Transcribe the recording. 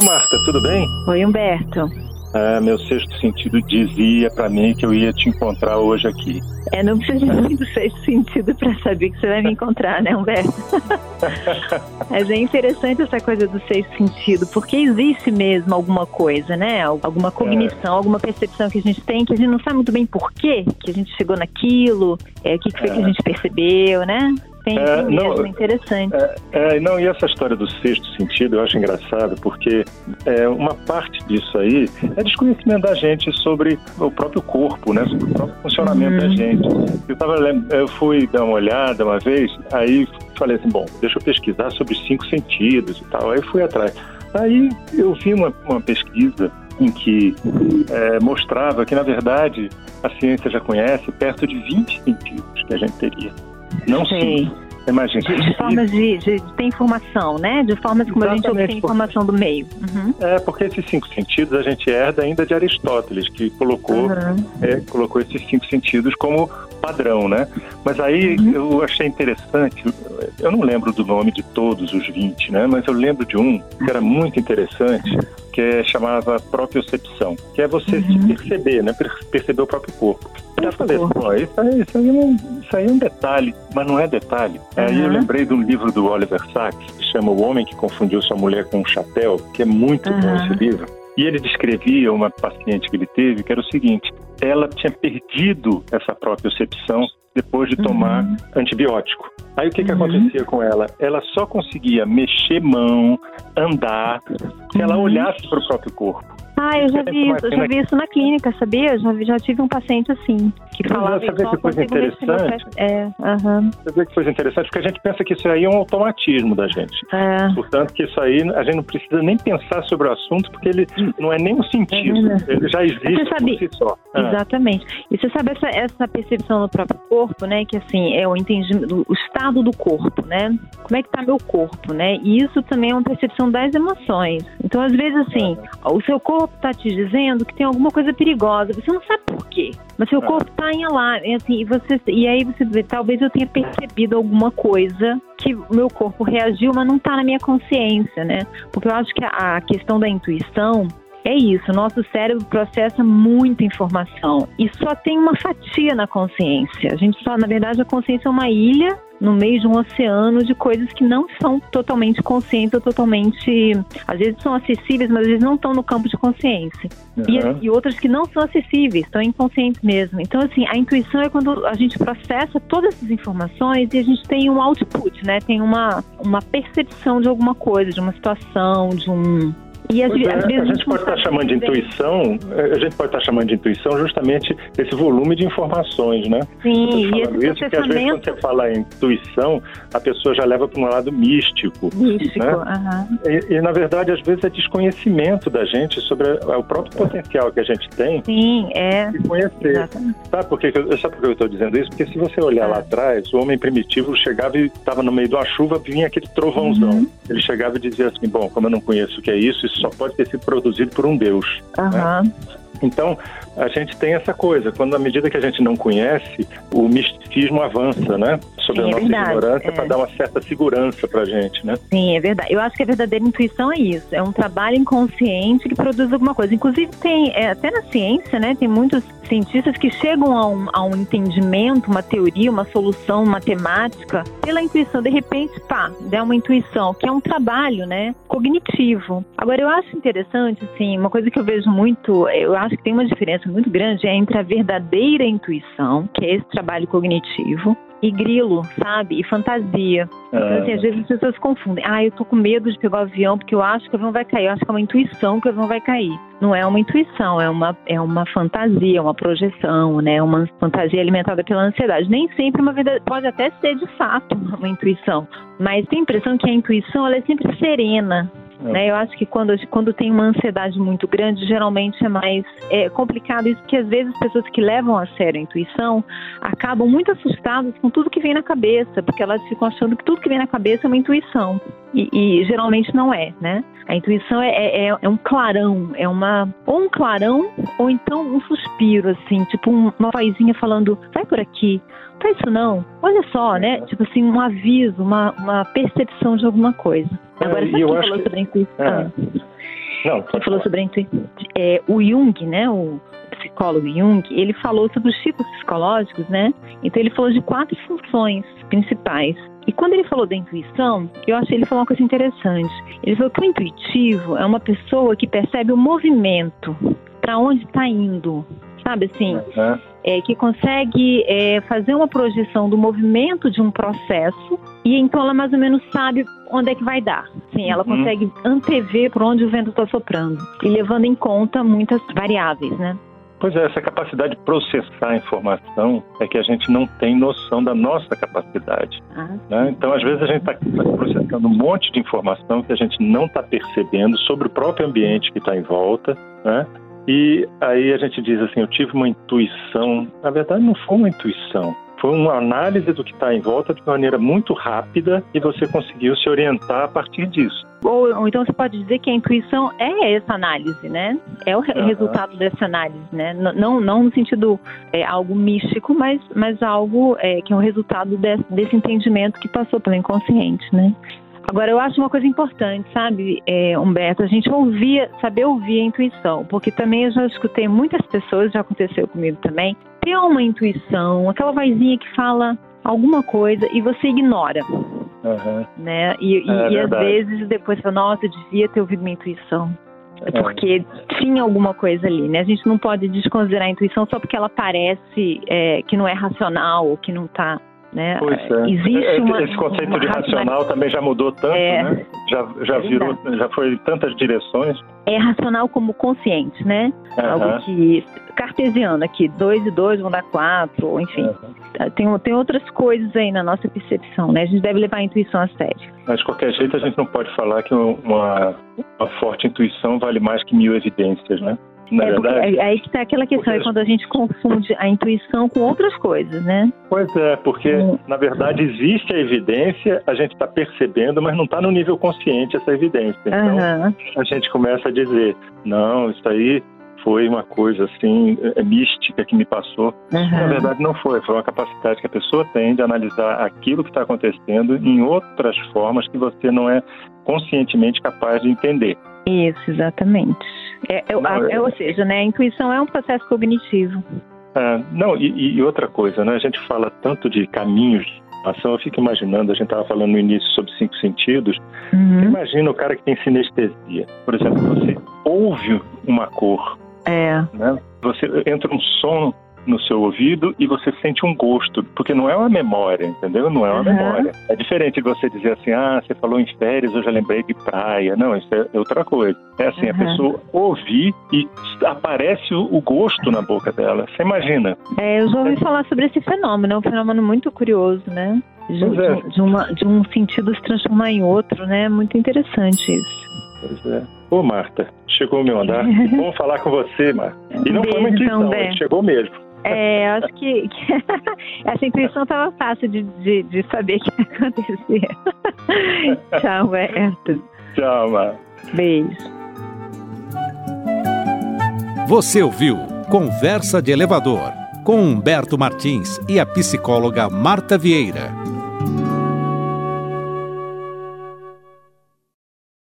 Ô Marta, tudo bem? Oi, Humberto. Ah, meu sexto sentido dizia para mim que eu ia te encontrar hoje aqui. É, não precisa muito sexto sentido para saber que você vai me encontrar, né, Humberto? Mas é interessante essa coisa do sexto sentido, porque existe mesmo alguma coisa, né? Alguma cognição, é. alguma percepção que a gente tem que a gente não sabe muito bem por quê que a gente chegou naquilo, é, o que, que foi é. que a gente percebeu, né? Tem, é, tem mesmo, não, interessante. É, é, não, e essa história do sexto sentido eu acho engraçado, porque é, uma parte disso aí é desconhecimento da gente sobre o próprio corpo, né? Sobre o próprio funcionamento uhum. da gente. Eu, tava, eu fui dar uma olhada uma vez, aí falei assim, bom, deixa eu pesquisar sobre cinco sentidos e tal. Aí fui atrás. Aí eu vi uma, uma pesquisa em que é, mostrava que, na verdade, a ciência já conhece perto de 20 sentidos que a gente teria. Não sei. Imagina. De, de formas de, de, ter informação, né? De formas como Exatamente, a gente obtém informação do meio. Uhum. É, porque esses cinco sentidos a gente herda ainda de Aristóteles, que colocou, uhum. é, colocou esses cinco sentidos como padrão, né? Mas aí uhum. eu achei interessante, eu não lembro do nome de todos os 20, né? Mas eu lembro de um que era muito interessante, que é, chamava propriocepção, que é você se uhum. perceber, né? Perceber o próprio corpo. Eu falei, pô, isso aí, isso, aí não, isso aí é um detalhe, mas não é detalhe. Uhum. Aí eu lembrei de um livro do Oliver Sacks, que chama O Homem que Confundiu Sua Mulher com um Chapéu, que é muito uhum. bom esse livro. E ele descrevia uma paciente que ele teve, que era o seguinte: ela tinha perdido essa própria percepção depois de tomar uhum. antibiótico. Aí o que, que uhum. acontecia com ela? Ela só conseguia mexer mão, andar, se ela uhum. olhasse para o próprio corpo. Ah, eu já vi isso, eu já vi isso na clínica, sabia? Eu já, vi, já tive um paciente assim, que falava Sabe que coisa interessante? É, aham. Você que coisa interessante? Porque a gente pensa que isso aí é um automatismo da gente. É. Portanto, que isso aí a gente não precisa nem pensar sobre o assunto, porque ele não é nem um sentido. É ele já existe sabe, por si só. É. Exatamente. E você sabe essa, essa percepção do próprio corpo, né? Que assim, é o entendimento, o estado do corpo, né? Como é que tá meu corpo, né? E isso também é uma percepção das emoções. Então, às vezes, assim, o seu corpo corpo está te dizendo que tem alguma coisa perigosa, você não sabe por quê, mas seu corpo está em alarme, assim, e, você, e aí você vê, talvez eu tenha percebido alguma coisa que o meu corpo reagiu, mas não está na minha consciência, né? Porque eu acho que a, a questão da intuição é isso, nosso cérebro processa muita informação e só tem uma fatia na consciência. A gente só, na verdade, a consciência é uma ilha no meio de um oceano de coisas que não são totalmente conscientes ou totalmente. Às vezes são acessíveis, mas às vezes não estão no campo de consciência. Uhum. E, e, outras que não são acessíveis, estão inconscientes mesmo. Então, assim, a intuição é quando a gente processa todas essas informações e a gente tem um output, né? Tem uma, uma percepção de alguma coisa, de uma situação, de um e às, é, às vezes a gente pode estar tá chamando de intuição, é, a gente pode estar tá chamando de intuição justamente esse volume de informações, né? Sim, e isso porque às vezes quando você fala em intuição, a pessoa já leva para um lado místico. Místico, né? Uhum. E, e, na verdade às vezes é desconhecimento da gente sobre o próprio potencial que a gente tem. Sim, é. E conhecer. Exatamente. Sabe por que, sabe por que eu estou dizendo isso? Porque se você olhar lá atrás, o homem primitivo chegava e estava no meio de uma chuva, vinha aquele trovãozão. Uhum. Ele chegava e dizia assim, bom, como eu não conheço o que é isso, isso só pode ter sido produzido por um Deus. Uhum. Né? Então, a gente tem essa coisa, quando à medida que a gente não conhece, o misticismo avança, né? Sobre Sim, a é nossa verdade, ignorância é. para dar uma certa segurança para a gente, né? Sim, é verdade. Eu acho que a verdadeira intuição é isso, é um trabalho inconsciente que produz alguma coisa. Inclusive tem, é, até na ciência, né, tem muitos cientistas que chegam a um, a um entendimento, uma teoria, uma solução matemática pela intuição. De repente, pá, dá uma intuição, que é um trabalho, né, cognitivo. Agora, eu acho interessante, assim, uma coisa que eu vejo muito, eu acho que tem uma diferença muito grande entre a verdadeira intuição, que é esse trabalho cognitivo, e grilo, sabe? E fantasia. Então, assim, às vezes as pessoas confundem. Ah, eu tô com medo de pegar o avião porque eu acho que o avião vai cair. Eu acho que é uma intuição que o avião vai cair. Não é uma intuição, é uma, é uma fantasia, uma projeção, né? Uma fantasia alimentada pela ansiedade. Nem sempre uma verdade, pode até ser de fato uma intuição, mas tem a impressão que a intuição ela é sempre serena, é. Né? Eu acho que quando, quando tem uma ansiedade muito grande, geralmente é mais é, complicado isso, porque às vezes as pessoas que levam a sério a intuição acabam muito assustadas com tudo que vem na cabeça, porque elas ficam achando que tudo que vem na cabeça é uma intuição. E, e geralmente não é, né? A intuição é, é, é, um clarão, é uma ou um clarão ou então um suspiro, assim, tipo uma vozinha falando, vai por aqui, faz isso não, olha só, né? Tipo assim, um aviso, uma, uma percepção de alguma coisa. Agora, é, sabe eu falou que... sobre a intuição? É. Não, Você falou sobre a intuição. É, o Jung, né, o psicólogo Jung, ele falou sobre os tipos psicológicos, né? Então ele falou de quatro funções principais. E quando ele falou da intuição, eu achei ele falou uma coisa interessante. Ele falou que o intuitivo é uma pessoa que percebe o movimento, para onde está indo, sabe assim? Uhum. É, que consegue é, fazer uma projeção do movimento de um processo e então ela mais ou menos sabe onde é que vai dar. Sim, ela uhum. consegue antever por onde o vento está soprando e levando em conta muitas variáveis, né? Pois é, essa capacidade de processar a informação é que a gente não tem noção da nossa capacidade. Ah. Né? Então, às vezes, a gente está processando um monte de informação que a gente não está percebendo sobre o próprio ambiente que está em volta, né? E aí a gente diz assim, eu tive uma intuição. Na verdade, não foi uma intuição. Foi uma análise do que está em volta de maneira muito rápida e você conseguiu se orientar a partir disso. Ou, ou, então você pode dizer que a intuição é essa análise, né? É o uhum. resultado dessa análise, né? Não, não no sentido é, algo místico, mas, mas algo é, que é o resultado desse, desse entendimento que passou pelo inconsciente, né? Agora, eu acho uma coisa importante, sabe, é, Humberto, a gente ouvia, saber ouvir a intuição, porque também eu já escutei muitas pessoas, já aconteceu comigo também, ter uma intuição, aquela vozinha que fala alguma coisa e você ignora. Uhum. Né? E, e, é e às vezes depois fala, nossa, eu devia ter ouvido minha intuição. É porque é. tinha alguma coisa ali, né? A gente não pode desconsiderar a intuição só porque ela parece é, que não é racional ou que não está né? Pois é. Existe uma, Esse conceito uma de racional também já mudou tanto, é, né? Já, já é virou, já foi tantas direções. É racional como consciente, né? Algo que cartesiano aqui, dois e dois vão dar quatro, enfim. Tem, tem outras coisas aí na nossa percepção, né? A gente deve levar a intuição a sério. Mas de qualquer jeito a gente não pode falar que uma, uma forte intuição vale mais que mil evidências, né? É, verdade, é, aí que está aquela questão, porque... é quando a gente confunde a intuição com outras coisas, né? Pois é, porque hum. na verdade existe a evidência, a gente está percebendo, mas não está no nível consciente essa evidência. Então uhum. a gente começa a dizer, não, isso aí foi uma coisa assim é, mística que me passou. Uhum. Na verdade não foi, foi uma capacidade que a pessoa tem de analisar aquilo que está acontecendo em outras formas que você não é conscientemente capaz de entender. Isso, exatamente. É, é, não, é, ou seja, né, a intuição é um processo cognitivo. É, não, e, e, outra coisa, né, a gente fala tanto de caminhos de ação, eu fico imaginando, a gente estava falando no início sobre cinco sentidos, uhum. imagina o cara que tem sinestesia. Por exemplo, você ouve uma cor, é. Né? Você entra um som no seu ouvido e você sente um gosto, porque não é uma memória, entendeu? Não é uma uhum. memória. É diferente de você dizer assim, ah, você falou em férias, eu já lembrei de praia. Não, isso é outra coisa. É assim, uhum. a pessoa ouvir e aparece o, gosto na boca dela. Você imagina? É, eu já ouvi é. falar sobre esse fenômeno, é um fenômeno muito curioso, né? De, é. de, de, uma, de um sentido se transformar em outro, né? Muito interessante isso. Pois é. Ô, Marta, chegou o meu andar. Bom falar com você, Marta. E não Beijo, foi uma intuição, chegou mesmo. É, acho que, que essa intuição estava fácil de, de, de, saber o que ia acontecer. Tchau, Berto. Tchau, Mar. Beijo. Você ouviu Conversa de Elevador com Humberto Martins e a psicóloga Marta Vieira.